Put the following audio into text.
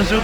un jour